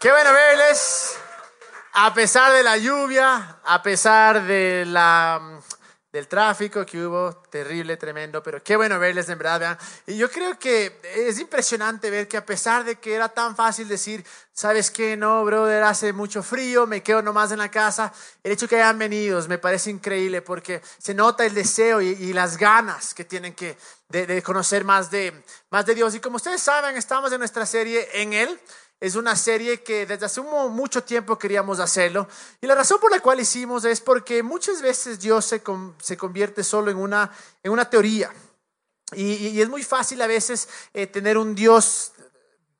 Qué bueno verles. A pesar de la lluvia, a pesar de la, del tráfico que hubo, terrible, tremendo, pero qué bueno verles en verdad. Vean. Y yo creo que es impresionante ver que a pesar de que era tan fácil decir, ¿sabes qué? No, brother, hace mucho frío, me quedo nomás en la casa. El hecho que hayan venido me parece increíble porque se nota el deseo y, las ganas que tienen que de, de, conocer más de, más de Dios. Y como ustedes saben, estamos en nuestra serie en Él. Es una serie que desde hace mucho tiempo queríamos hacerlo. Y la razón por la cual hicimos es porque muchas veces Dios se, se convierte solo en una, en una teoría. Y, es muy fácil a veces eh, tener un Dios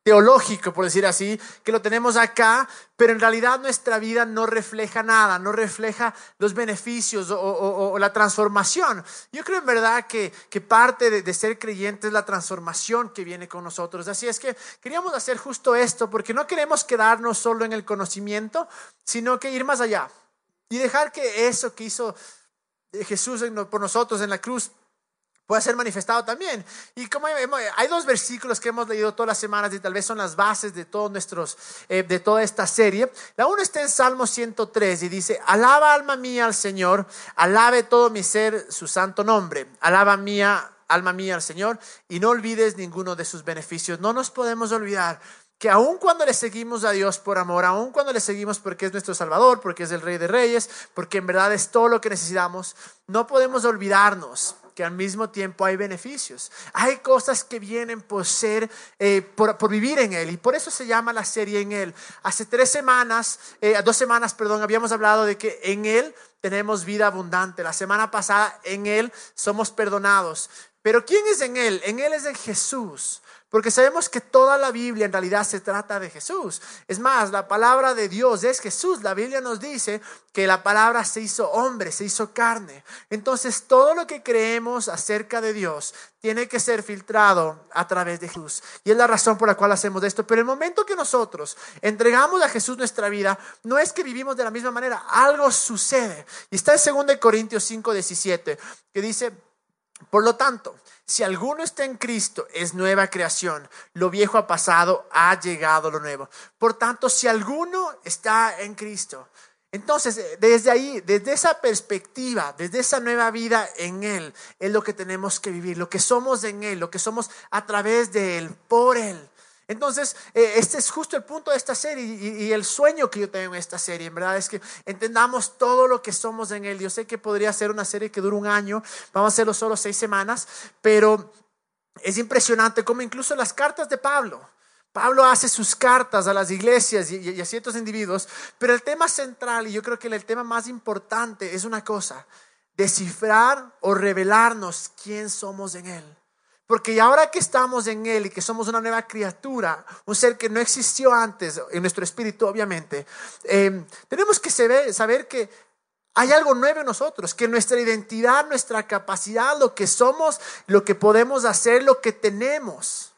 teológico, por decir así, que lo tenemos acá, pero en realidad nuestra vida no refleja nada, no refleja los beneficios o, la transformación. Yo creo en verdad que, que parte de, de, ser creyente es la transformación que viene con nosotros. Así es que queríamos hacer justo esto, porque no queremos quedarnos solo en el conocimiento, sino que ir más allá y dejar que eso que hizo Jesús por nosotros en la cruz puede ser manifestado también. Y como hay dos versículos que hemos leído todas las semanas y tal vez son las bases de todos nuestros, eh, de toda esta serie. La uno está en Salmo 103 y dice, alaba alma mía al Señor, alabe todo mi ser su santo nombre, alaba mía, alma mía al Señor y no olvides ninguno de sus beneficios. No nos podemos olvidar que aun cuando le seguimos a Dios por amor, aun cuando le seguimos porque es nuestro Salvador, porque es el Rey de Reyes, porque en verdad es todo lo que necesitamos, no podemos olvidarnos que al mismo tiempo hay beneficios. Hay cosas que vienen por ser, eh, por, vivir en Él. Y por eso se llama la serie en Él. Hace tres semanas, eh, dos semanas, perdón, habíamos hablado de que en Él tenemos vida abundante. La semana pasada, en Él somos perdonados. Pero ¿quién es en Él? En Él es en Jesús. Porque sabemos que toda la Biblia en realidad se trata de Jesús. Es más, la palabra de Dios es Jesús. La Biblia nos dice que la palabra se hizo hombre, se hizo carne. Entonces todo lo que creemos acerca de Dios tiene que ser filtrado a través de Jesús. Y es la razón por la cual hacemos esto. Pero el momento que nosotros entregamos a Jesús nuestra vida, no es que vivimos de la misma manera, algo sucede. Y está en 2 Corintios 5, 17, que dice, por lo tanto, si alguno está en Cristo, es nueva creación. Lo viejo ha pasado, ha llegado lo nuevo. Por tanto, si alguno está en Cristo, entonces eh, desde ahí, desde esa perspectiva, desde esa nueva vida en Él, es lo que tenemos que vivir, lo que somos en Él, lo que somos a través de Él, por Él. Entonces, eh, este es justo el punto de esta serie y, el sueño que yo tengo en esta serie, en verdad, es que entendamos todo lo que somos en Él. Yo sé que podría ser una serie que dura un año, vamos a hacerlo solo seis semanas, pero es impresionante como incluso las cartas de Pablo, Pablo hace sus cartas a las iglesias y, a ciertos individuos, pero el tema central, y yo creo que el tema más importante es una cosa, descifrar o revelarnos quién somos en Él. Porque ahora que estamos en Él y que somos una nueva criatura, un ser que no existió antes en nuestro espíritu, obviamente, eh, tenemos que saber, saber que hay algo nuevo en nosotros, que nuestra identidad, nuestra capacidad, lo que somos, lo que podemos hacer, lo que tenemos,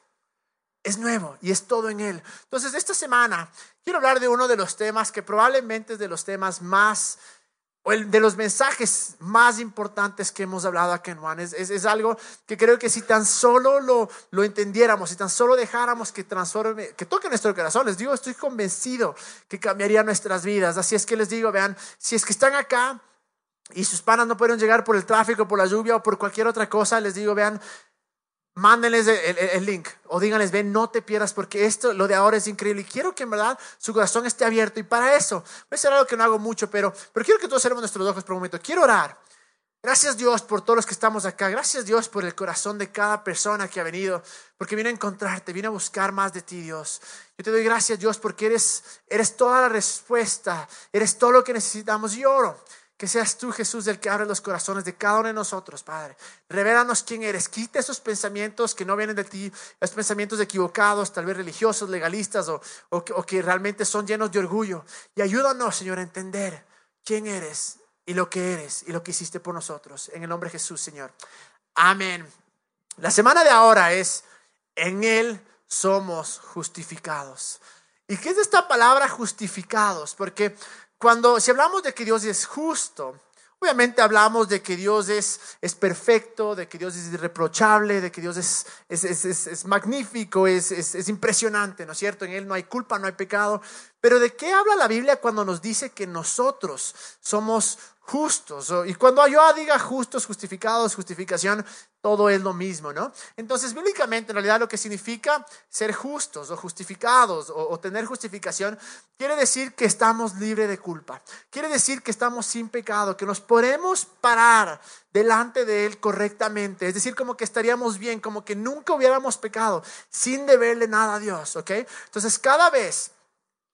es nuevo y es todo en Él. Entonces, esta semana quiero hablar de uno de los temas que probablemente es de los temas más o el de los mensajes más importantes que hemos hablado aquí en Juan. Es, es, algo que creo que si tan solo lo, lo, entendiéramos, si tan solo dejáramos que transforme, que toque nuestro corazón, les digo, estoy convencido que cambiaría nuestras vidas. Así es que les digo, vean, si es que están acá y sus panas no pueden llegar por el tráfico, por la lluvia o por cualquier otra cosa, les digo, vean, mándenles el, link o díganles, ven, no te pierdas porque esto, lo de ahora es increíble y quiero que en verdad su corazón esté abierto y para eso, voy a hacer algo que no hago mucho, pero, pero quiero que todos cerremos nuestros ojos por un momento. Quiero orar. Gracias Dios por todos los que estamos acá. Gracias Dios por el corazón de cada persona que ha venido, porque viene a encontrarte, viene a buscar más de ti, Dios. Yo te doy gracias Dios porque eres, eres toda la respuesta, eres todo lo que necesitamos. Y oro que seas tú, Jesús, el que abre los corazones de cada uno de nosotros, Padre. Revélanos quién eres. Quita esos pensamientos que no vienen de ti, esos pensamientos equivocados, tal vez religiosos, legalistas o, o, que realmente son llenos de orgullo. Y ayúdanos, Señor, a entender quién eres y lo que eres y lo que hiciste por nosotros. En el nombre de Jesús, Señor. Amén. La semana de ahora es, en Él somos justificados. ¿Y qué es esta palabra justificados? Porque cuando, si hablamos de que Dios es justo, Obviamente hablamos de que Dios es, es perfecto, de que Dios es irreprochable, de que Dios es, es, es, magnífico, es, impresionante, ¿no es cierto? En Él no hay culpa, no hay pecado. Pero ¿de qué habla la Biblia cuando nos dice que nosotros somos justos. Y cuando yo diga justos, justificados, justificación, todo es lo mismo, ¿no? Entonces, bíblicamente, en realidad lo que significa ser justos o justificados o, tener justificación, quiere decir que estamos libres de culpa. Quiere decir que estamos sin pecado, que nos podemos parar delante de Él correctamente. Es decir, como que estaríamos bien, como que nunca hubiéramos pecado, sin deberle nada a Dios, ¿ok? Entonces, cada vez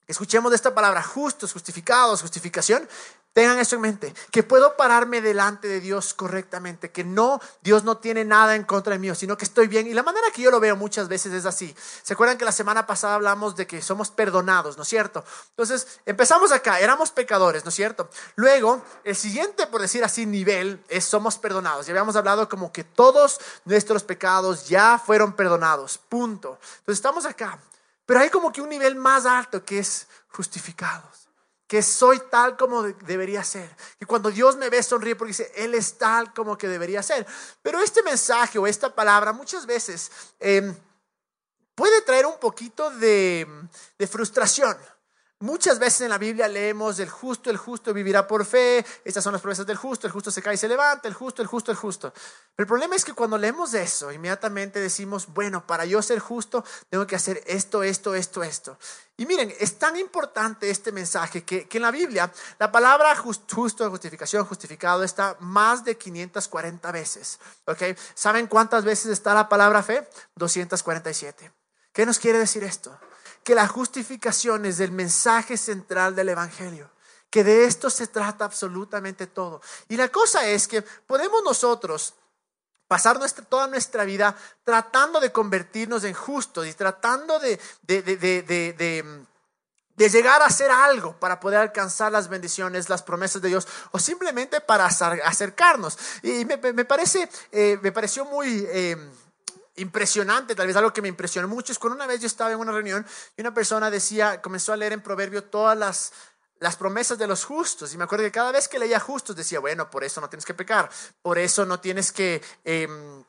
escuchemos de esta palabra, justos, justificados, justificación, Tengan eso en mente, que puedo pararme delante de Dios correctamente, que no, Dios no tiene nada en contra de mí, sino que estoy bien. Y la manera que yo lo veo muchas veces es así. ¿Se acuerdan que la semana pasada hablamos de que somos perdonados, ¿no es cierto? Entonces, empezamos acá, éramos pecadores, ¿no es cierto? Luego, el siguiente, por decir así, nivel es somos perdonados. Ya habíamos hablado como que todos nuestros pecados ya fueron perdonados, punto. Entonces, estamos acá. Pero hay como que un nivel más alto que es justificados que soy tal como debería ser. Y cuando Dios me ve, sonríe porque dice, Él es tal como que debería ser. Pero este mensaje o esta palabra muchas veces em, puede traer un poquito de, de frustración. Muchas veces en la Biblia leemos el justo, el justo vivirá por fe, estas son las promesas del justo, el justo se cae y se levanta, el justo, el justo, el justo. Pero el problema es que cuando leemos eso, inmediatamente decimos, bueno, para yo ser justo, tengo que hacer esto, esto, esto, esto. Y miren, es tan importante este mensaje que, que en la Biblia la palabra justo, justificación, justificado está más de 540 veces. ¿ok? ¿Saben cuántas veces está la palabra fe? 247. ¿Qué nos quiere decir esto? Que la justificación es el mensaje central del Evangelio, que de esto se trata absolutamente todo. Y la cosa es que podemos nosotros pasar nuestra, toda nuestra vida tratando de convertirnos en justos y tratando de, de, de, de llegar a hacer algo para poder alcanzar las bendiciones, las promesas de Dios, o simplemente para acercarnos. Y me, me parece, eh, me pareció muy... Eh, impresionante, tal vez algo que me impresionó mucho, es cuando una vez yo estaba en una reunión y una persona decía, comenzó a leer en Proverbio todas las, las promesas de los justos. Y me acuerdo que cada vez que leía justos decía, bueno, por eso no tienes que pecar, por eso no tienes que... Em,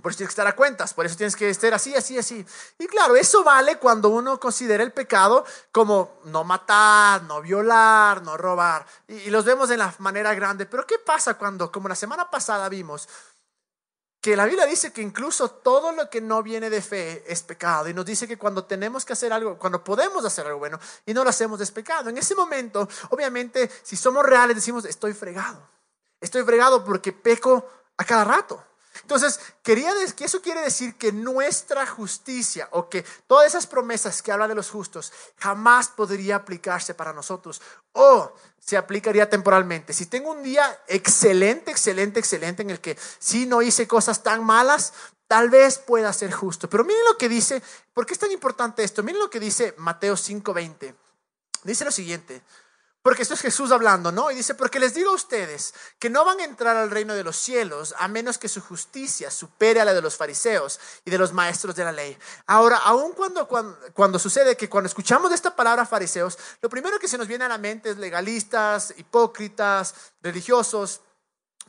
por eso tienes que estar a cuentas, por eso tienes que estar así, así, así. Y claro, eso vale cuando uno considera el pecado como no matar, no violar, no robar. Y, los vemos en la manera grande. Pero ¿qué pasa cuando, como la semana pasada vimos, que la Biblia dice que incluso todo lo que no viene de fe es pecado. Y nos dice que cuando tenemos que hacer algo, cuando podemos hacer algo bueno y no lo hacemos es pecado. En ese momento, obviamente, si somos reales, decimos, estoy fregado. Estoy fregado porque peco a cada rato. Entonces, quería que eso quiere decir que nuestra justicia o que todas esas promesas que habla de los justos jamás podría aplicarse para nosotros o se aplicaría temporalmente. Si tengo un día excelente, excelente, excelente en el que si no hice cosas tan malas, tal vez pueda ser justo. Pero miren lo que dice, ¿por qué es tan importante esto? Miren lo que dice Mateo 5:20. Dice lo siguiente, porque esto es Jesús hablando, ¿no? Y dice, porque les digo a ustedes que no van a entrar al reino de los cielos a menos que su justicia supere a la de los fariseos y de los maestros de la ley. Ahora, aun cuando, cuando, cuando sucede que cuando escuchamos esta palabra fariseos, lo primero que se nos viene a la mente es legalistas, hipócritas, religiosos,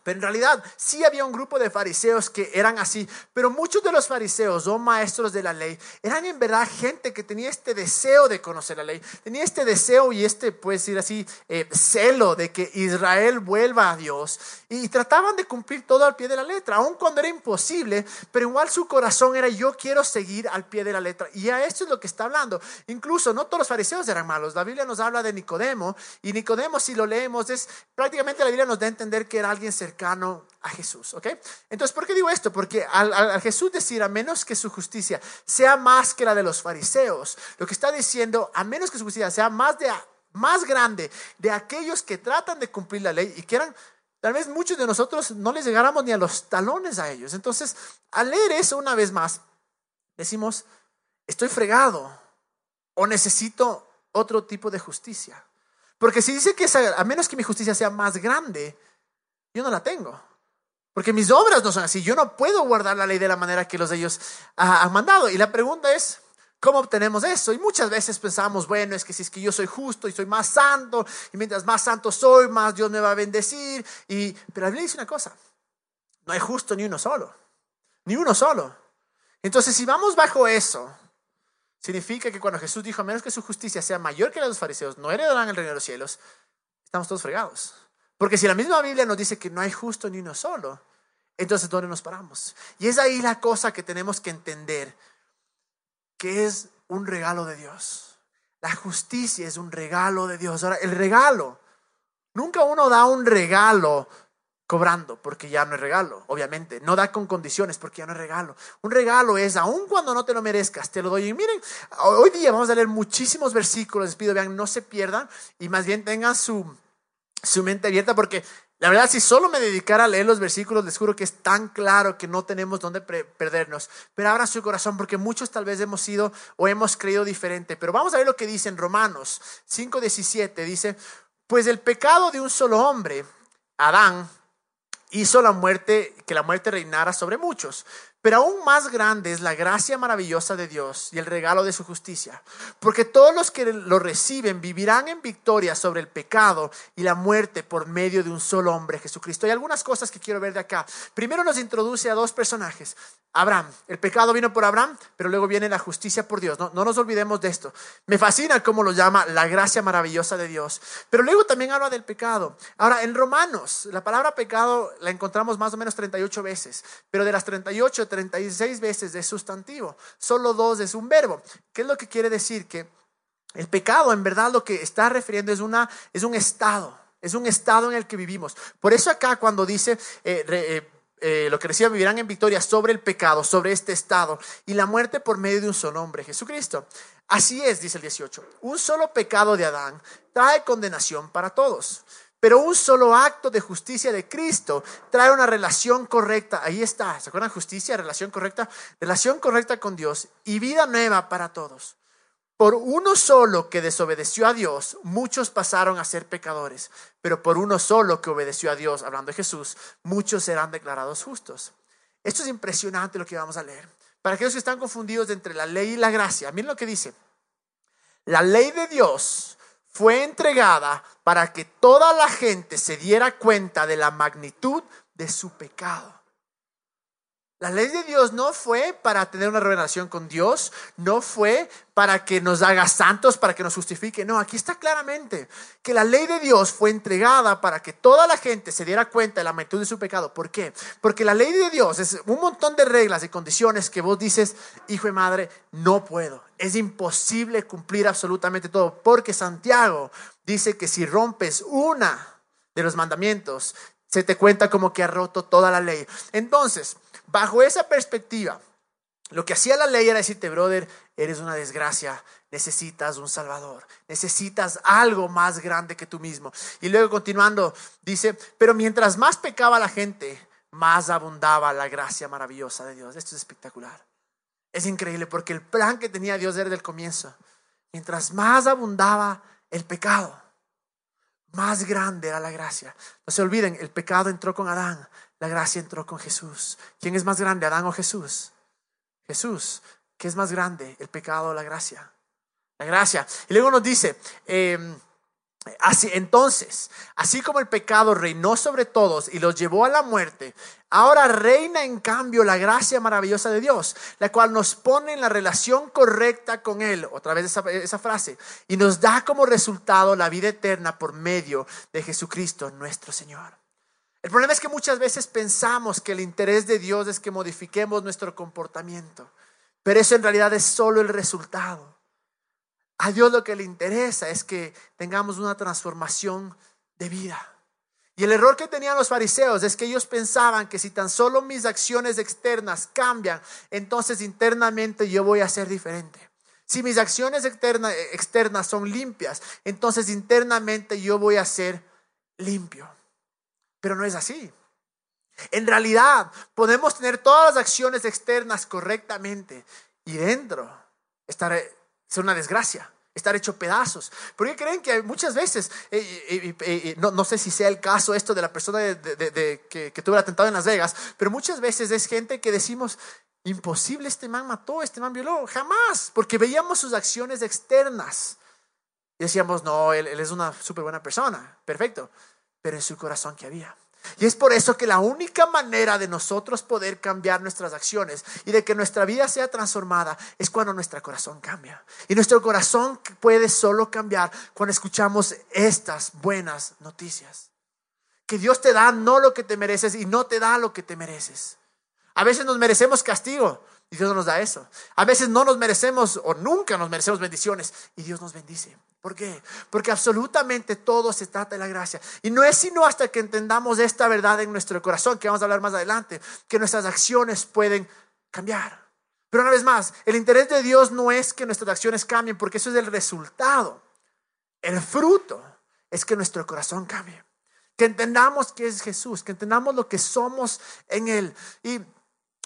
pero en realidad sí había un grupo de fariseos que eran así, pero muchos de los fariseos o maestros de la ley eran en verdad gente que tenía este deseo de conocer la ley, tenía este deseo y este, puedes decir así, eh, celo de que Israel vuelva a Dios y trataban de cumplir todo al pie de la letra, aun cuando era imposible, pero igual su corazón era yo quiero seguir al pie de la letra. Y a esto es lo que está hablando. Incluso no todos los fariseos eran malos, la Biblia nos habla de Nicodemo y Nicodemo si lo leemos es prácticamente la Biblia nos da a entender que era alguien cercano a Jesús. ¿ok? Entonces, ¿por qué digo esto? Porque al, Jesús decir, a menos que su justicia sea más que la de los fariseos, lo que está diciendo, a menos que su justicia sea más, de, más grande de aquellos que tratan de cumplir la ley y que eran Tal vez muchos de nosotros no les llegáramos ni a los talones a ellos. Entonces, al leer eso una vez más, decimos, estoy fregado o necesito otro tipo de justicia. Porque si dice que a menos que mi justicia sea más grande, yo no la tengo. Porque mis obras no son así. Yo no puedo guardar la ley de la manera que los de ellos han mandado. Y la pregunta es, ¿Cómo obtenemos eso? Y muchas veces pensamos, bueno, es que si es que yo soy justo y soy más santo, y mientras más santo soy, más Dios me va a bendecir. Y, pero la Biblia dice una cosa, no hay justo ni uno solo, ni uno solo. Entonces, si vamos bajo eso, significa que cuando Jesús dijo, a menos que su justicia sea mayor que la de los fariseos, no heredarán el reino de los cielos, estamos todos fregados. Porque si la misma Biblia nos dice que no hay justo ni uno solo, entonces ¿dónde nos paramos? Y es ahí la cosa que tenemos que entender, que es un regalo de Dios. La justicia es un regalo de Dios. Ahora, el regalo, nunca uno da un regalo cobrando, porque ya no es regalo, obviamente. No da con condiciones, porque ya no es regalo. Un regalo es, aun cuando no te lo merezcas, te lo doy. Y miren, hoy día vamos a leer muchísimos versículos, les pido, vean, no se pierdan y más bien tengan su, su mente abierta, porque la verdad, si solo me dedicara a leer los versículos, les juro que es tan claro que no tenemos dónde perdernos. Pero abran su corazón, porque muchos tal vez hemos sido o hemos creído diferente. Pero vamos a ver lo que dice en Romanos 5:17. Dice, pues el pecado de un solo hombre, Adán, hizo la muerte, que la muerte reinara sobre muchos. Pero aún más grande es la gracia maravillosa de Dios y el regalo de su justicia, porque todos los que lo reciben vivirán en victoria sobre el pecado y la muerte por medio de un solo hombre, Jesucristo. Hay algunas cosas que quiero ver de acá. Primero nos introduce a dos personajes. Abraham, el pecado vino por Abraham, pero luego viene la justicia por Dios. No, no nos olvidemos de esto. Me fascina cómo lo llama la gracia maravillosa de Dios. Pero luego también habla del pecado. Ahora, en Romanos, la palabra pecado la encontramos más o menos 38 veces, pero de las 38, 36 veces es sustantivo, solo dos es un verbo. ¿Qué es lo que quiere decir? Que el pecado en verdad lo que está refiriendo es, una, es un estado, es un estado en el que vivimos. Por eso acá cuando dice... Eh, eh, eh, lo que decía, vivirán en victoria sobre el pecado, sobre este estado y la muerte por medio de un solo hombre, Jesucristo. Así es, dice el 18, un solo pecado de Adán trae condenación para todos. Pero un solo acto de justicia de Cristo trae una relación correcta. Ahí está. ¿Se acuerdan? Justicia, relación correcta. Relación correcta con Dios y vida nueva para todos. Por uno solo que desobedeció a Dios, muchos pasaron a ser pecadores. Pero por uno solo que obedeció a Dios, hablando de Jesús, muchos serán declarados justos. Esto es impresionante lo que vamos a leer. Para aquellos que están confundidos entre la ley y la gracia, miren lo que dice. La ley de Dios fue entregada para que toda la gente se diera cuenta de la magnitud de su pecado. La ley de Dios no fue para tener una revelación con Dios, no fue para que nos haga santos, para que nos justifique. No, aquí está claramente que la ley de Dios fue entregada para que toda la gente se diera cuenta de la magnitud de su pecado. ¿Por qué? Porque la ley de Dios es un montón de reglas y condiciones que vos dices, hijo y madre, no puedo. Es imposible cumplir absolutamente todo. Porque Santiago dice que si rompes una de los mandamientos, se te cuenta como que ha roto toda la ley. Entonces, Bajo esa perspectiva, lo que hacía la ley era decirte, brother, eres una desgracia, necesitas un salvador, necesitas algo más grande que tú mismo. Y luego continuando, dice, pero mientras más pecaba la gente, más abundaba la gracia maravillosa de Dios. Esto es espectacular. Es increíble porque el plan que tenía Dios desde el comienzo, mientras más abundaba el pecado, más grande era la gracia. No se olviden, el pecado entró con Adán, la gracia entró con Jesús. ¿Quién es más grande, Adán o Jesús? Jesús. ¿Qué es más grande, el pecado o la gracia? La gracia. Y luego nos dice, em, así, entonces, así como el pecado reinó sobre todos y los llevó a la muerte, ahora reina en cambio la gracia maravillosa de Dios, la cual nos pone en la relación correcta con Él, otra vez esa, esa frase, y nos da como resultado la vida eterna por medio de Jesucristo nuestro Señor. El problema es que muchas veces pensamos que el interés de Dios es que modifiquemos nuestro comportamiento, pero eso en realidad es solo el resultado. A Dios lo que le interesa es que tengamos una transformación de vida. Y el error que tenían los fariseos es que ellos pensaban que si tan solo mis acciones externas cambian, entonces internamente yo voy a ser diferente. Si mis acciones externas son limpias, entonces internamente yo voy a ser limpio. Pero no es así. En realidad, podemos tener todas las acciones externas correctamente y dentro estar, ser una desgracia estar hecho pedazos. Porque creen que muchas veces, eh, eh, eh, no, sé si sea el caso esto de la persona de, que, que tuvo el atentado en Las Vegas, pero muchas veces es gente que decimos, imposible, este man mató, este man violó, jamás, porque veíamos sus acciones externas. Y decíamos, no, él, él es una súper buena persona, perfecto, pero en su corazón que había. Y es por eso que la única manera de nosotros poder cambiar nuestras acciones y de que nuestra vida sea transformada es cuando nuestro corazón cambia. Y nuestro corazón puede solo cambiar cuando escuchamos estas buenas noticias. Que Dios te da no lo que te mereces y no te da lo que te mereces. A veces nos merecemos castigo y Dios nos da eso. A veces no nos merecemos o nunca nos merecemos bendiciones y Dios nos bendice. ¿Por qué? Porque absolutamente todo se trata de la gracia. Y no es sino hasta que entendamos esta verdad en nuestro corazón, que vamos a hablar más adelante, que nuestras acciones pueden cambiar. Pero una vez más, el interés de Dios no es que nuestras acciones cambien, porque eso es el resultado. El fruto es que nuestro corazón cambie. Que entendamos que es Jesús, que entendamos lo que somos en Él. Y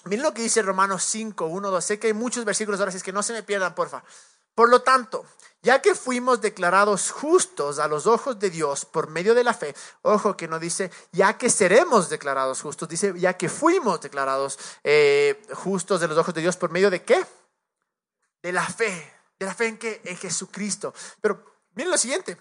miren lo que dice Romanos 5, 1, 2. Sé que hay muchos versículos ahora, así que no se me pierdan, porfa. Por lo tanto, ya que fuimos declarados justos a los ojos de Dios por medio de la fe, ojo que no dice ya que seremos declarados justos, dice ya que fuimos declarados eh, justos de los ojos de Dios por medio de qué? De la fe, de la fe en que en Jesucristo. Pero miren lo siguiente,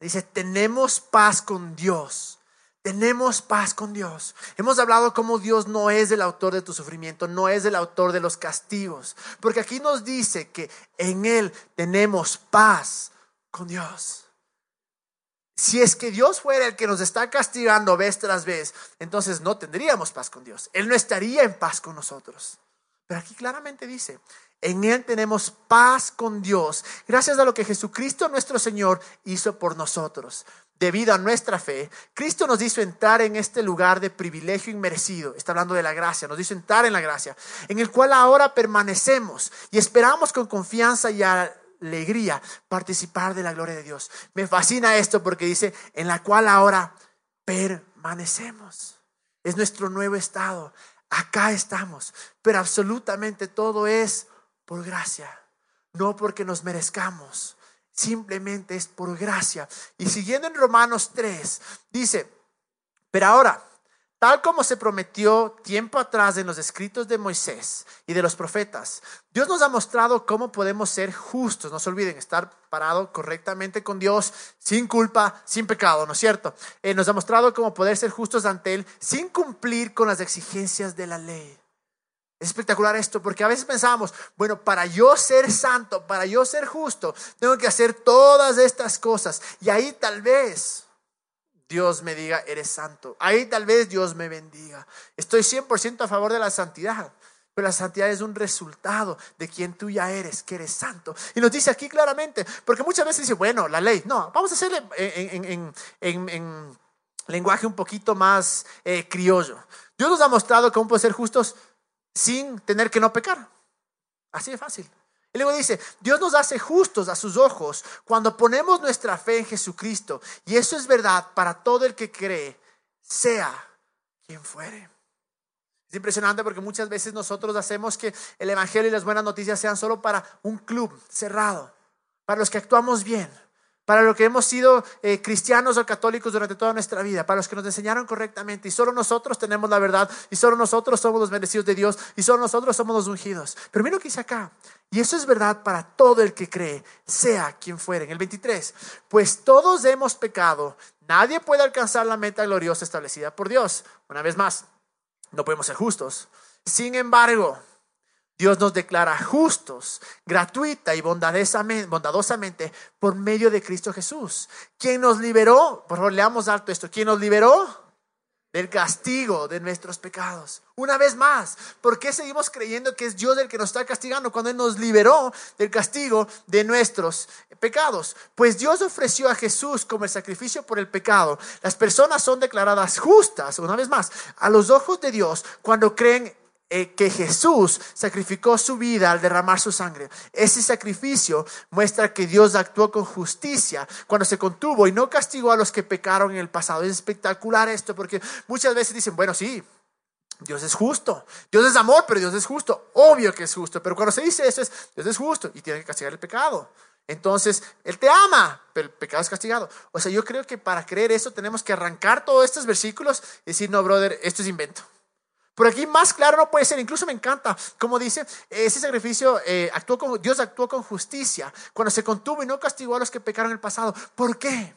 dice tenemos paz con Dios tenemos paz con Dios. Hemos hablado cómo Dios no es el autor de tu sufrimiento, no es el autor de los castigos. Porque aquí nos dice que en Él tenemos paz con Dios. Si es que Dios fuera el que nos está castigando vez tras vez, entonces no tendríamos paz con Dios. Él no estaría en paz con nosotros. Pero aquí claramente dice, en Él tenemos paz con Dios, gracias a lo que Jesucristo nuestro Señor hizo por nosotros debido a nuestra fe, Cristo nos hizo entrar en este lugar de privilegio inmerecido. Está hablando de la gracia, nos hizo entrar en la gracia, en el cual ahora permanecemos y esperamos con confianza y alegría participar de la gloria de Dios. Me fascina esto porque dice, en la cual ahora permanecemos. Es nuestro nuevo estado. Acá estamos, pero absolutamente todo es por gracia, no porque nos merezcamos simplemente es por gracia. Y siguiendo en Romanos 3, dice, pero ahora, tal como se prometió tiempo atrás en los escritos de Moisés y de los profetas, Dios nos ha mostrado cómo podemos ser justos. No se olviden, estar parado correctamente con Dios, sin culpa, sin pecado, ¿no es cierto? Eh, nos ha mostrado cómo poder ser justos ante Él sin cumplir con las exigencias de la ley. Es espectacular esto, porque a veces pensamos, bueno, para yo ser santo, para yo ser justo, tengo que hacer todas estas cosas. Y ahí tal vez Dios me diga, eres santo. Ahí tal vez Dios me bendiga. Estoy 100% a favor de la santidad. Pero la santidad es un resultado de quien tú ya eres, que eres santo. Y nos dice aquí claramente, porque muchas veces dice, bueno, la ley. No, vamos a hacerle en, lenguaje un poquito más eh, criollo. Dios nos ha mostrado cómo puede ser justos sin tener que no pecar. Así de fácil. Y luego dice, Dios nos hace justos a sus ojos cuando ponemos nuestra fe en Jesucristo. Y eso es verdad para todo el que cree, sea quien fuere. Es impresionante porque muchas veces nosotros hacemos que el Evangelio y las buenas noticias sean solo para un club cerrado, para los que actuamos bien para los que hemos sido eh, cristianos o católicos durante toda nuestra vida, para los que nos enseñaron correctamente. Y solo nosotros tenemos la verdad, y solo nosotros somos los bendecidos de Dios, y solo nosotros somos los ungidos. Pero mira lo que dice acá. Y eso es verdad para todo el que cree, sea quien fuere. En el 23, pues todos hemos pecado, nadie puede alcanzar la meta gloriosa establecida por Dios. Una vez más, no podemos ser justos. Sin embargo, Dios nos declara justos, gratuita y bondadosamente por medio de Cristo Jesús, quien nos liberó, por favor leamos alto esto, quien nos liberó del castigo de nuestros pecados. Una vez más, ¿por qué seguimos creyendo que es Dios el que nos está castigando cuando Él nos liberó del castigo de nuestros pecados? Pues Dios ofreció a Jesús como el sacrificio por el pecado. Las personas son declaradas justas, una vez más, a los ojos de Dios cuando creen eh, que Jesús sacrificó su vida al derramar su sangre. Ese sacrificio muestra que Dios actuó con justicia cuando se contuvo y no castigó a los que pecaron en el pasado. Es espectacular esto porque muchas veces dicen, bueno, sí, Dios es justo. Dios es amor, pero Dios es justo. Obvio que es justo. Pero cuando se dice eso es, Dios es justo y tiene que castigar el pecado. Entonces, Él te ama, pero el pecado es castigado. O sea, yo creo que para creer eso tenemos que arrancar todos estos versículos y decir, no, brother, esto es invento. Por aquí más claro no puede ser. Incluso me encanta, como dice, ese sacrificio eh, actuó con, Dios actuó con justicia cuando se contuvo y no castigó a los que pecaron en el pasado. ¿Por qué?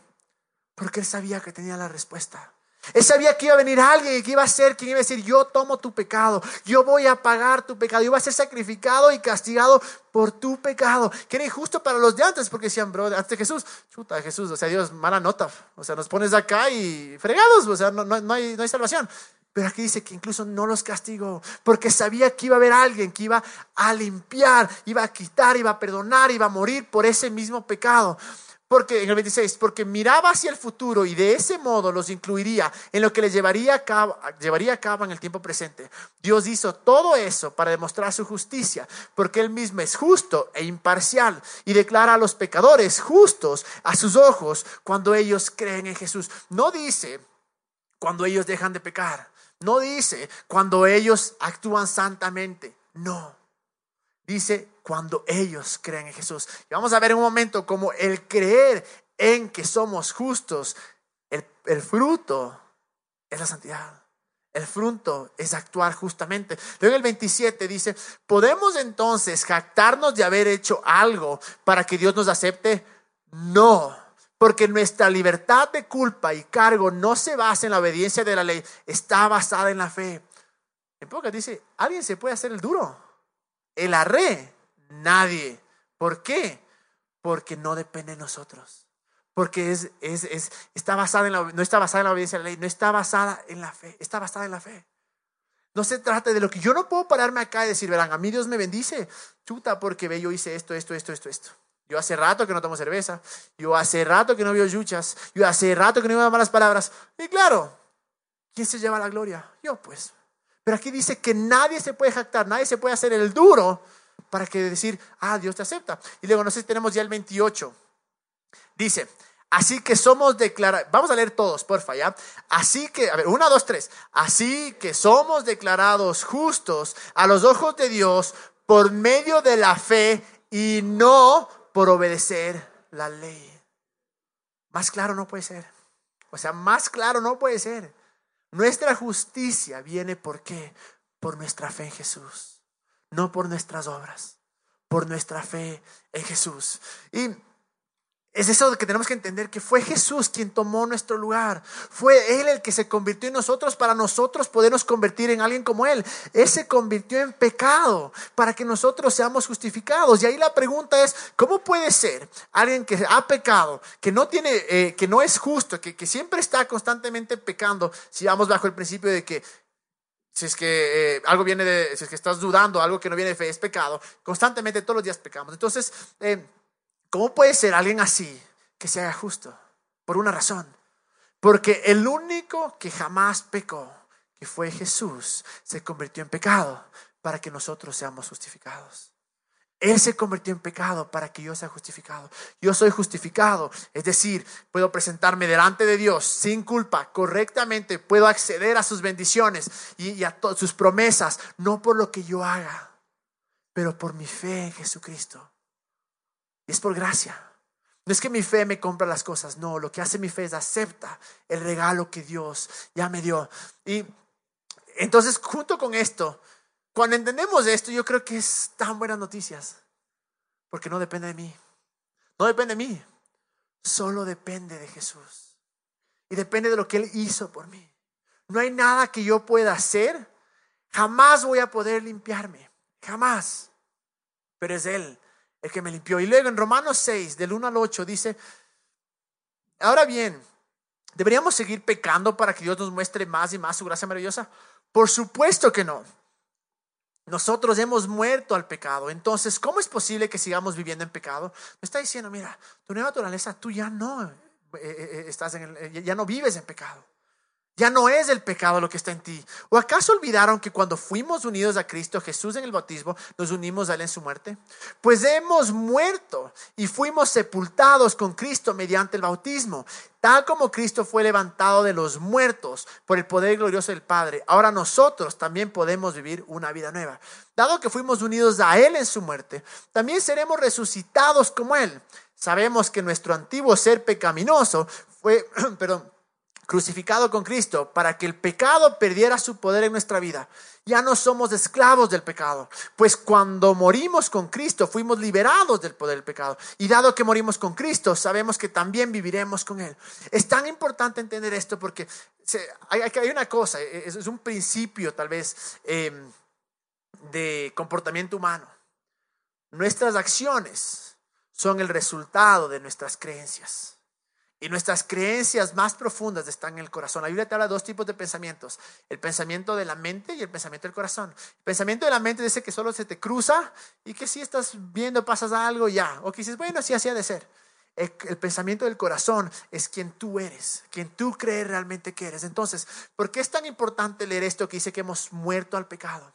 Porque Él sabía que tenía la respuesta. Él sabía que iba a venir alguien y que iba a ser quien iba a decir, yo tomo tu pecado, yo voy a pagar tu pecado, yo voy a ser sacrificado y castigado por tu pecado. Que era injusto para los de antes, porque decían, bro, antes de Jesús, chuta Jesús, o sea, Dios, mala nota, o sea, nos pones acá y fregados, o sea, no, no, hay, no hay salvación. Pero aquí dice que incluso no los castigó, porque sabía que iba a haber alguien que iba a limpiar, iba a quitar, iba a perdonar, iba a morir por ese mismo pecado. Porque en el 26, porque miraba hacia el futuro y de ese modo los incluiría en lo que les llevaría llevaría a cabo en el tiempo presente. Dios hizo todo eso para demostrar su justicia, porque Él mismo es justo e imparcial y declara a los pecadores justos a sus ojos cuando ellos creen en Jesús. No dice cuando ellos dejan de pecar, no dice cuando ellos actúan santamente, no. Dice cuando ellos creen en Jesús. Y vamos a ver en un momento como el creer en que somos justos, el, fruto es la santidad. El fruto es actuar justamente. Luego el 27 dice, ¿podemos entonces jactarnos de haber hecho algo para que Dios nos acepte? No, porque nuestra libertad de culpa y cargo no se basa en la obediencia de la ley, está basada en la fe. En pocas dice, alguien se puede hacer el duro el arre, nadie. ¿Por qué? Porque no depende de nosotros. Porque es, es, está basada en la, no está basada en la obediencia a la ley, no está basada en la fe, está basada en la fe. No se trata de lo que yo no puedo pararme acá y decir, verán, a mí Dios me bendice, chuta, porque ve, yo hice esto, esto, esto, esto, esto. Yo hace rato que no tomo cerveza, yo hace rato que no veo yuchas, yo hace rato que no veo malas palabras. Y claro, ¿quién se lleva la gloria? Yo pues. Pero aquí dice que nadie se puede jactar, nadie se puede hacer el duro para que decir, ah, Dios te acepta. Y luego, no sé si tenemos ya el 28. Dice, así que somos declarados, vamos a leer todos, porfa, ¿ya? Así que, a ver, una, dos, tres. Así que somos declarados justos a los ojos de Dios por medio de la fe y no por obedecer la ley. Más claro no puede ser. O sea, más claro no puede ser. Nuestra justicia viene por qué? Por nuestra fe en Jesús, no por nuestras obras, por nuestra fe en Jesús. Y es eso que tenemos que entender, que fue Jesús quien tomó nuestro lugar. Fue Él el que se convirtió en nosotros para nosotros podernos convertir en alguien como Él. Él se convirtió en pecado para que nosotros seamos justificados. Y ahí la pregunta es, ¿cómo puede ser alguien que ha pecado, que no tiene, eh, que no es justo, que, que siempre está constantemente pecando, si vamos bajo el principio de que si es que eh, algo viene de, si es que estás dudando, algo que no viene de fe es pecado, constantemente todos los días pecamos. Entonces, eh, ¿Cómo puede ser alguien así que se haga justo? Por una razón. Porque el único que jamás pecó, que fue Jesús, se convirtió en pecado para que nosotros seamos justificados. Él se convirtió en pecado para que yo sea justificado. Yo soy justificado, es decir, puedo presentarme delante de Dios sin culpa, correctamente, puedo acceder a sus bendiciones y, a sus promesas, no por lo que yo haga, pero por mi fe en Jesucristo. Es por gracia. No es que mi fe me compra las cosas, no, lo que hace mi fe es acepta el regalo que Dios ya me dio. Y entonces, junto con esto, cuando entendemos esto, yo creo que es tan buenas noticias, porque no depende de mí, no depende de mí, solo depende de Jesús. Y depende de lo que Él hizo por mí. No hay nada que yo pueda hacer, jamás voy a poder limpiarme, jamás. Pero es Él el que me limpió. Y luego en Romanos 6, del 1 al 8, dice, ahora bien, ¿deberíamos seguir pecando para que Dios nos muestre más y más su gracia maravillosa? Por supuesto que no. Nosotros hemos muerto al pecado. Entonces, ¿cómo es posible que sigamos viviendo en pecado? Me está diciendo, mira, tu nueva naturaleza, tú ya no eh, eh, eh, estás en el, ya no vives en pecado. Ya no es el pecado lo que está en ti. ¿O acaso olvidaron que cuando fuimos unidos a Cristo Jesús en el bautismo, nos unimos a Él en su muerte? Pues hemos muerto y fuimos sepultados con Cristo mediante el bautismo. Tal como Cristo fue levantado de los muertos por el poder glorioso del Padre, ahora nosotros también podemos vivir una vida nueva. Dado que fuimos unidos a Él en su muerte, también seremos resucitados como Él. Sabemos que nuestro antiguo ser pecaminoso fue, perdón, crucificado con Cristo para que el pecado perdiera su poder en nuestra vida. Ya no somos esclavos del pecado, pues cuando morimos con Cristo fuimos liberados del poder del pecado. Y dado que morimos con Cristo, sabemos que también viviremos con Él. Es tan importante entender esto porque hay, una cosa, es, un principio tal vez em, de comportamiento humano. Nuestras acciones son el resultado de nuestras creencias. Y nuestras creencias más profundas están en el corazón. La Biblia te habla de dos tipos de pensamientos. El pensamiento de la mente y el pensamiento del corazón. El pensamiento de la mente dice que solo se te cruza y que si estás viendo, pasas algo, ya. O que dices, bueno, así ha de ser. El, el, pensamiento del corazón es quien tú eres, quien tú crees realmente que eres. Entonces, ¿por qué es tan importante leer esto que dice que hemos muerto al pecado?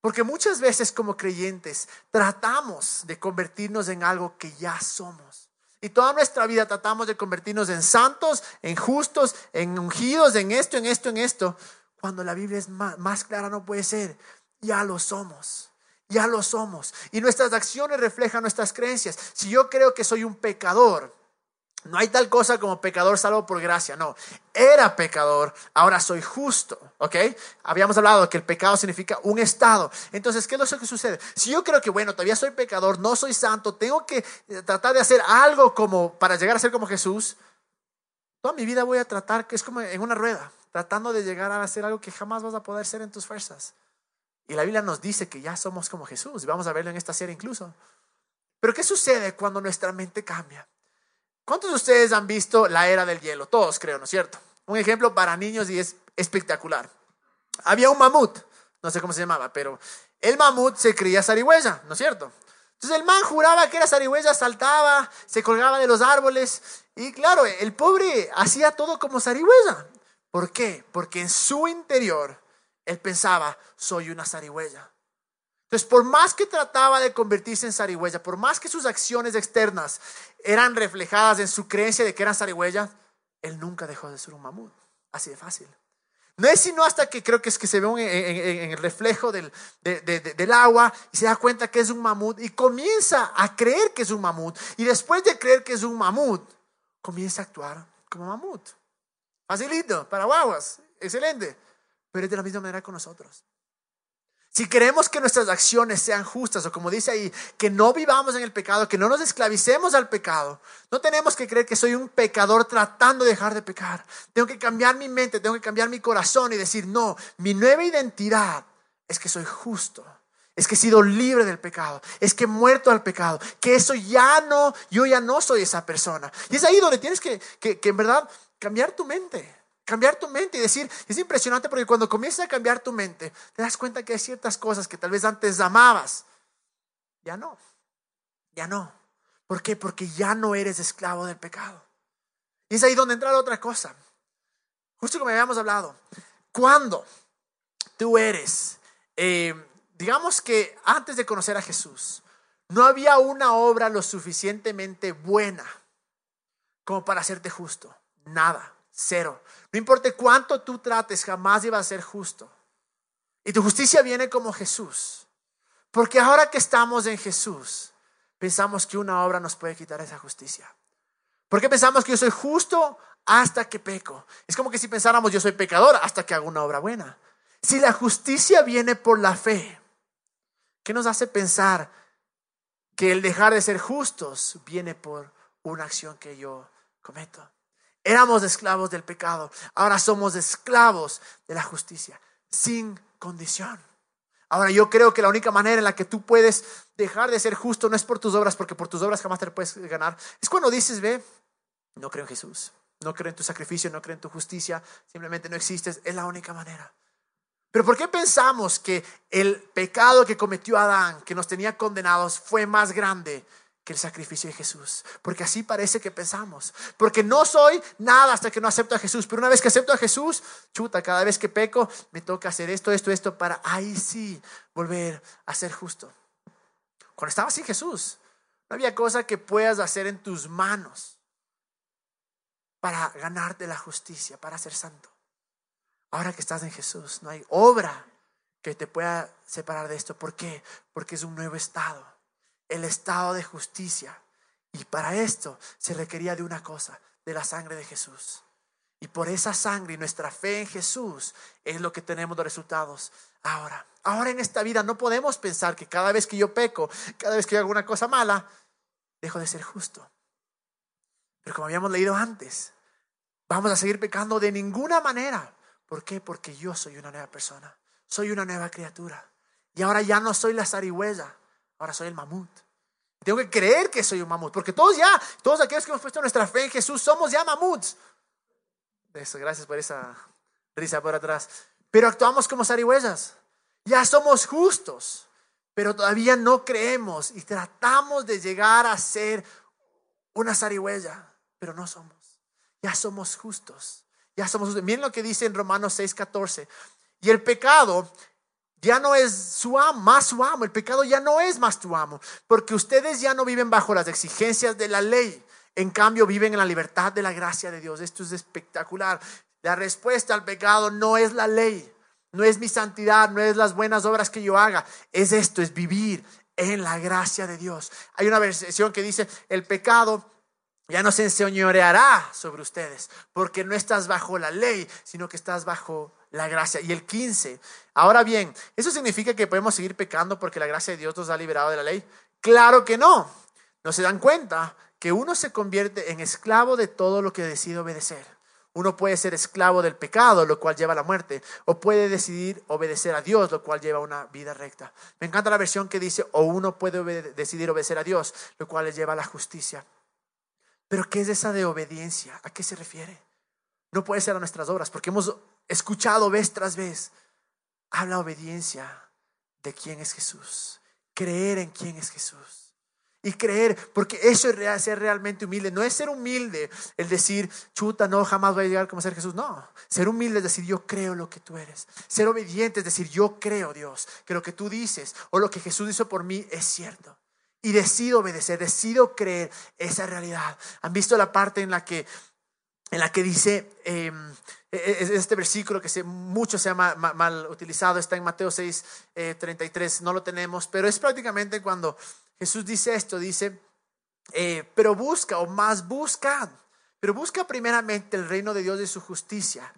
Porque muchas veces como creyentes tratamos de convertirnos en algo que ya somos. Y toda nuestra vida tratamos de convertirnos en santos, en justos, en ungidos, en esto, en esto, en esto. Cuando la Biblia es más, clara no puede ser. Ya lo somos. Ya lo somos. Y nuestras acciones reflejan nuestras creencias. Si yo creo que soy un pecador, no hay tal cosa como pecador salvo por gracia, no. Era pecador, ahora soy justo, ¿ok? Habíamos hablado que el pecado significa un estado. Entonces, ¿qué es lo que sucede? Si yo creo que, bueno, todavía soy pecador, no soy santo, tengo que eh, tratar de hacer algo como para llegar a ser como Jesús, toda mi vida voy a tratar, que es como en una rueda, tratando de llegar a hacer algo que jamás vas a poder ser en tus fuerzas. Y la Biblia nos dice que ya somos como Jesús, y vamos a verlo en esta serie incluso. Pero ¿qué sucede cuando nuestra mente cambia? ¿Cuántos de ustedes han visto la era del hielo? Todos creo, ¿no es cierto? Un ejemplo para niños y es espectacular. Había un mamut, no sé cómo se llamaba, pero el mamut se creía zarigüeya, ¿no es cierto? Entonces el man juraba que era zarigüeya, saltaba, se colgaba de los árboles y claro, el pobre hacía todo como zarigüeya. ¿Por qué? Porque en su interior él pensaba, soy una zarigüeya. Entonces, por más que trataba de convertirse en zarigüeya, por más que sus acciones externas eran reflejadas en su creencia de que era zarigüeya, él nunca dejó de ser un mamut. Así de fácil. No es sino hasta que creo que es que se ve en, el reflejo del, del, agua y se da cuenta que es un mamut y comienza a creer que es un mamut. Y después de creer que es un mamut, comienza a actuar como mamut. Facilito, para guaguas, excelente. Pero es de la misma manera con nosotros. Si queremos que nuestras acciones sean justas, o como dice ahí, que no vivamos en el pecado, que no nos esclavicemos al pecado, no tenemos que creer que soy un pecador tratando de dejar de pecar. Tengo que cambiar mi mente, tengo que cambiar mi corazón y decir, no, mi nueva identidad es que soy justo, es que he sido libre del pecado, es que he muerto al pecado, que eso ya no, yo ya no soy esa persona. Y es ahí donde tienes que, que, que en verdad cambiar tu mente. Cambiar tu mente y decir, es impresionante porque cuando comienzas a cambiar tu mente, te das cuenta que hay ciertas cosas que tal vez antes amabas. Ya no, ya no. ¿Por qué? Porque ya no eres esclavo del pecado. Y es ahí donde entra la otra cosa. Justo como habíamos hablado, cuando tú eres, eh, digamos que antes de conocer a Jesús, no había una obra lo suficientemente buena como para hacerte justo. Nada, cero. No importa cuánto tú trates, jamás iba a ser justo. Y tu justicia viene como Jesús. Porque ahora que estamos en Jesús, pensamos que una obra nos puede quitar esa justicia. Porque pensamos que yo soy justo hasta que peco. Es como que si pensáramos yo soy pecador hasta que hago una obra buena. Si la justicia viene por la fe, ¿qué nos hace pensar que el dejar de ser justos viene por una acción que yo cometo? Éramos esclavos del pecado, ahora somos esclavos de la justicia, sin condición. Ahora yo creo que la única manera en la que tú puedes dejar de ser justo no es por tus obras, porque por tus obras jamás te puedes ganar. Es cuando dices, ve, no creo en Jesús, no creo en tu sacrificio, no creo en tu justicia, simplemente no existes. Es la única manera. Pero ¿por qué pensamos que el pecado que cometió Adán, que nos tenía condenados, fue más grande que el sacrificio de Jesús. Porque así parece que pensamos. Porque no soy nada hasta que no acepto a Jesús. Pero una vez que acepto a Jesús, chuta, cada vez que peco, me toca hacer esto, esto, esto, para ahí sí volver a ser justo. Cuando estaba sin Jesús, no había cosa que puedas hacer en tus manos para ganarte la justicia, para ser santo. Ahora que estás en Jesús, no hay obra que te pueda separar de esto. ¿Por qué? Porque es un nuevo estado el estado de justicia. Y para esto se requería de una cosa, de la sangre de Jesús. Y por esa sangre y nuestra fe en Jesús es lo que tenemos los resultados ahora. Ahora en esta vida no podemos pensar que cada vez que yo peco, cada vez que hago una cosa mala, dejo de ser justo. Pero como habíamos leído antes, vamos a seguir pecando de ninguna manera. ¿Por qué? Porque yo soy una nueva persona, soy una nueva criatura. Y ahora ya no soy la zarigüeya, Ahora soy el mamut. Tengo que creer que soy un mamut, porque todos ya, todos aquellos que hemos puesto nuestra fe en Jesús, somos ya mamuts. Eso, gracias por esa risa por atrás. Pero actuamos como zarigüeyas. Ya somos justos, pero todavía no creemos y tratamos de llegar a ser una zarigüeya, pero no somos. Ya somos justos. Ya somos justos. Miren lo que dice en Romanos 6:14. Y el pecado ya no es su amo, más su amo. El pecado ya no es más tu amo, porque ustedes ya no viven bajo las exigencias de la ley. En cambio, viven en la libertad de la gracia de Dios. Esto es espectacular. La respuesta al pecado no es la ley, no es mi santidad, no es las buenas obras que yo haga. Es esto, es vivir en la gracia de Dios. Hay una versión que dice, el pecado ya no se enseñoreará sobre ustedes, porque no estás bajo la ley, sino que estás bajo la gracia. Y el 15. Ahora bien, ¿eso significa que podemos seguir pecando porque la gracia de Dios nos ha liberado de la ley? Claro que no. No se dan cuenta que uno se convierte en esclavo de todo lo que decide obedecer. Uno puede ser esclavo del pecado, lo cual lleva a la muerte, o puede decidir obedecer a Dios, lo cual lleva a una vida recta. Me encanta la versión que dice, o uno puede decidir obedecer a Dios, lo cual le lleva a la justicia. Pero ¿qué es esa de obediencia? ¿A qué se refiere? No puede ser a nuestras obras, porque hemos escuchado vez tras vez, habla obediencia de quién es Jesús, creer en quién es Jesús. Y creer, porque eso es ser realmente humilde. No es ser humilde el decir, chuta, no, jamás voy a llegar como ser Jesús. No, ser humilde es decir, yo creo lo que tú eres. Ser obediente es decir, yo creo, Dios, que lo que tú dices o lo que Jesús hizo por mí es cierto. Y decido obedecer, decido creer esa realidad. ¿Han visto la parte en la que, en la que dice, em, e, e, este versículo que mucho se ha mal, utilizado, está en Mateo 6, 33, eh, no lo tenemos, pero es prácticamente cuando Jesús dice esto, dice, eh, pero busca o más busca, pero busca primeramente el reino de Dios y su justicia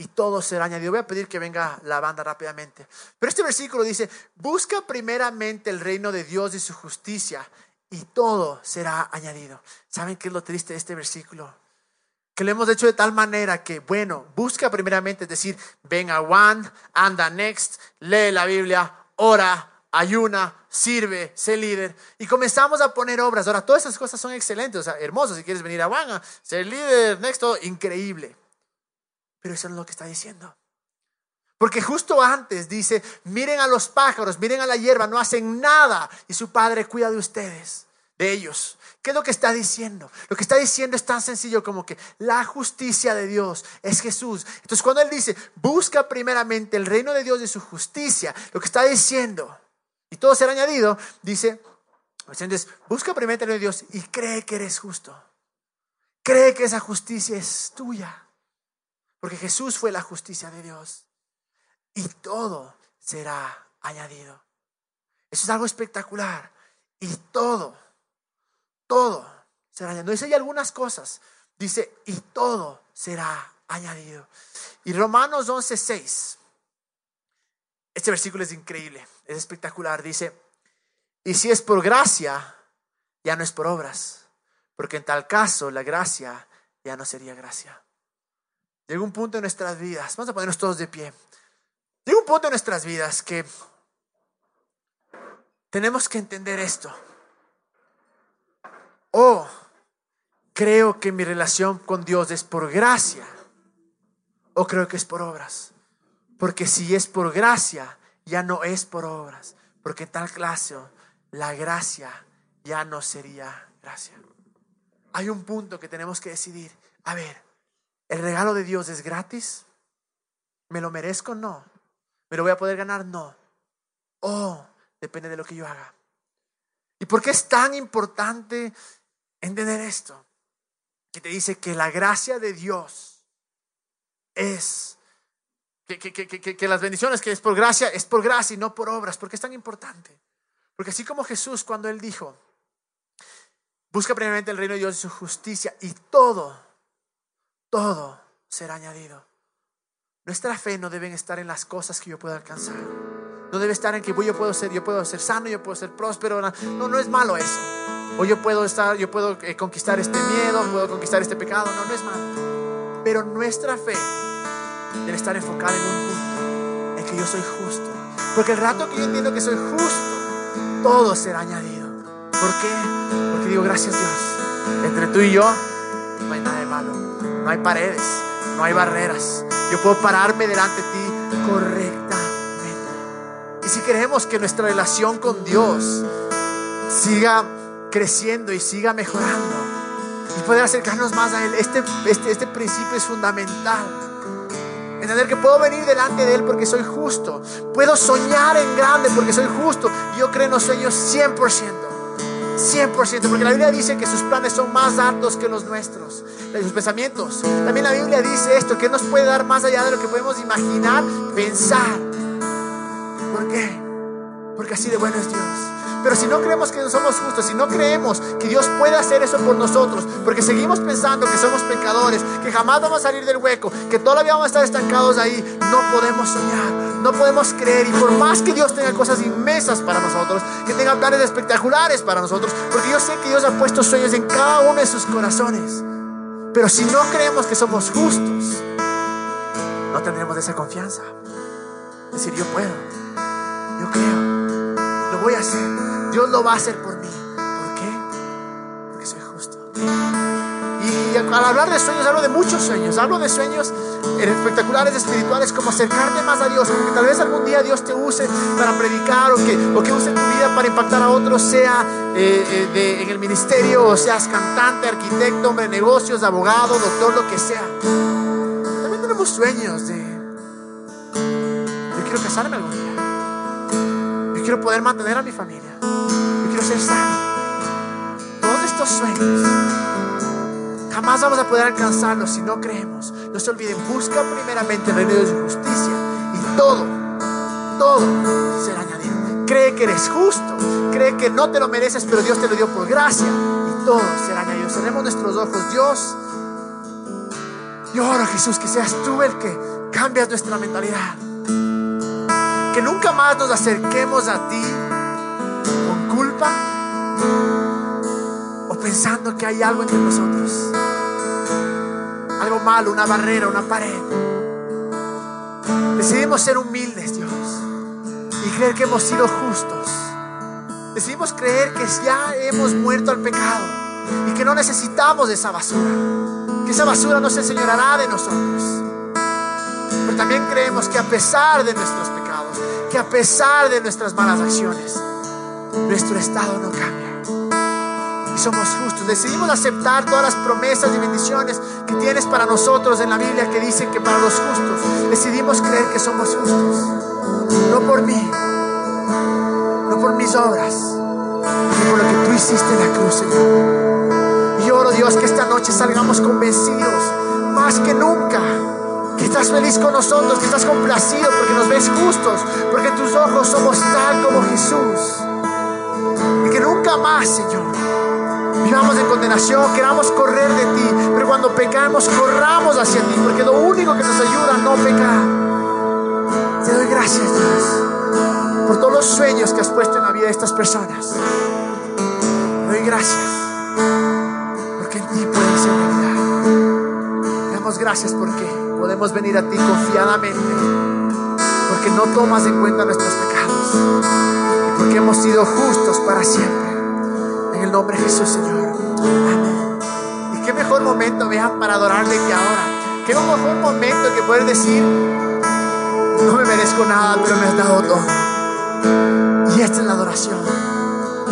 y todo será añadido. Voy a pedir que venga la banda rápidamente. Pero este versículo dice, busca primeramente el reino de Dios y su justicia y todo será añadido. ¿Saben qué es lo triste de este versículo? Que lo hemos hecho de tal manera que, bueno, busca primeramente, es decir, ven a One, anda next, lee la Biblia, ora, ayuna, sirve, sé líder. Y comenzamos a poner obras. Ahora, todas esas cosas son excelentes, o sea, hermosas. Si quieres venir a One, ser líder, next, todo, increíble. Pero eso no es lo que está diciendo. Porque justo antes dice, miren a los pájaros, miren a la hierba, no hacen nada y su padre cuida de ustedes, de ellos. ¿Qué es lo que está diciendo? Lo que está diciendo es tan sencillo como que la justicia de Dios es Jesús. Entonces cuando Él dice, busca primeramente el reino de Dios y su justicia, lo que está diciendo, y todo será añadido, dice, entonces, busca primeramente el reino de Dios y cree que eres justo. Cree que esa justicia es tuya. Porque Jesús fue la justicia de Dios. Y todo será añadido. Eso es algo espectacular. Y todo todo será añadido. Dice hay algunas cosas. Dice, y todo será añadido. Y Romanos 11:6. Este versículo es increíble, es espectacular. Dice, y si es por gracia, ya no es por obras, porque en tal caso la gracia ya no sería gracia. Llega un punto en nuestras vidas, vamos a ponernos todos de pie. Llega un punto en nuestras vidas que tenemos que entender esto. O creo que mi relación con Dios es por gracia o creo que es por obras. Porque si es por gracia, ya no es por obras. Porque en tal clase la gracia ya no sería gracia. Hay un punto que tenemos que decidir. A ver, ¿el regalo de Dios es gratis? ¿Me lo merezco? No. ¿Me lo voy a poder ganar? No. Oh, depende de lo que yo haga. ¿Y por qué es tan importante entender esto? Que te dice que la gracia de Dios es, que, que, las bendiciones que es por gracia, es por gracia y no por obras. ¿Por qué es tan importante? Porque así como Jesús cuando él dijo, busca primeramente el reino de Dios y su justicia y todo, todo será añadido. Nuestra fe no debe estar en las cosas que yo pueda alcanzar. No debe estar en que yo puedo ser, yo puedo ser sano, yo puedo ser próspero. No, no es malo eso. O yo puedo estar, yo puedo eh, conquistar este miedo, puedo conquistar este pecado. No, no es malo. Pero nuestra fe debe estar enfocada en un punto, en que yo soy justo. Porque el rato que yo entiendo que soy justo, todo será añadido. ¿Por qué? Porque digo, gracias Dios. Entre tú y yo no hay nada de malo. No hay paredes, no hay barreras. Yo puedo pararme delante de ti correctamente. Y si queremos que nuestra relación con Dios siga creciendo y siga mejorando y poder acercarnos más a Él, este, este, este principio es fundamental. Entender que puedo venir delante de Él porque soy justo. Puedo soñar en grande porque soy justo. Yo creo en los sueños 100%. 100%, porque la Biblia dice que sus planes son más altos que los nuestros, sus pensamientos. También la Biblia dice esto, que nos puede dar más allá de lo que podemos imaginar, pensar. ¿Por qué? Porque así de bueno es Dios. Pero si no creemos que somos justos, si no creemos que Dios puede hacer eso por nosotros, porque seguimos pensando que somos pecadores, que jamás vamos a salir del hueco, que todavía vamos a estar estancados ahí, no podemos soñar, no podemos creer. Y por más que Dios tenga cosas inmensas para nosotros, que tenga planes espectaculares para nosotros, porque yo sé que Dios ha puesto sueños en cada uno de sus corazones. Pero si no creemos que somos justos, no tendremos esa confianza. Decir, yo puedo, yo creo, voy a hacer. Dios lo va a hacer por mí. ¿Por qué? Porque soy justo. Y al hablar de sueños, hablo de muchos sueños. Hablo de sueños espectaculares, espirituales, como acercarte más a Dios. Que tal vez algún día Dios te use para predicar o que, o que use tu vida para impactar a otros, sea eh, eh, en el ministerio, o seas cantante, arquitecto, hombre de negocios, abogado, doctor, lo que sea. También tenemos sueños de. Yo quiero casarme algún día. Yo quiero poder mantener a mi familia ser sano. Todos estos sueños jamás vamos a poder alcanzarlos si no creemos. No se olviden, busca primeramente el reino de su justicia y todo, todo será añadido. Cree que eres justo, cree que no te lo mereces, pero Dios te lo dio por gracia y todo será añadido. Cerremos nuestros ojos, Dios. Yo oro, Jesús, que seas tú el que cambias nuestra mentalidad. Que nunca más nos acerquemos a ti culpa o pensando que hay algo entre nosotros. Algo malo, una barrera, una pared. Decidimos ser humildes, Dios, y creer que hemos sido justos. Decidimos creer que ya hemos muerto al pecado y que no necesitamos de esa basura. Que esa basura no se enseñará de nosotros. Pero también creemos que a pesar de nuestros pecados, que a pesar de nuestras malas acciones, nuestro estado no cambia. Y somos justos. Decidimos aceptar todas las promesas y bendiciones que tienes para nosotros en la Biblia que dicen que para los justos. Decidimos creer que somos justos. No por mí, no por mis obras, sino por lo que tú hiciste en la cruz, Señor. Y oro, Dios, que esta noche salgamos convencidos más que nunca que estás feliz con nosotros, que estás complacido porque nos ves justos, porque tus ojos somos tal como Jesús que nunca más, Señor, vivamos en condenación, queramos correr de ti, pero cuando pecamos, corramos hacia ti, porque lo único que nos ayuda a no pecar. Te doy gracias, Dios, por todos los sueños que has puesto en la vida de estas personas. Te doy gracias, gracias porque podemos venir a ti confiadamente, porque no tomas en cuenta nuestros pecados porque hemos sido justos para siempre. En el nombre de Jesús, Señor. Amén. Y qué mejor momento, vean, para adorarle que ahora. Qué mejor momento que poder decir, no me merezco nada, pero me has dado todo. Y esta es la adoración.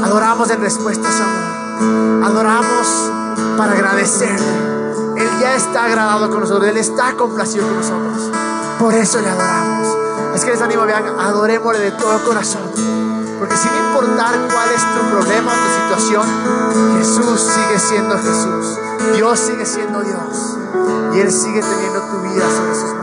Adoramos en respuesta a su amor. Adoramos para agradecerle. Ya está agradado con nosotros. Él está complacido con nosotros. Por eso le adoramos. Es que les animo, vean, adorémosle de todo corazón. Porque sin importar cuál es tu problema tu situación, Jesús sigue siendo Jesús. Dios sigue siendo Dios. Y Él sigue teniendo tu vida sobre sus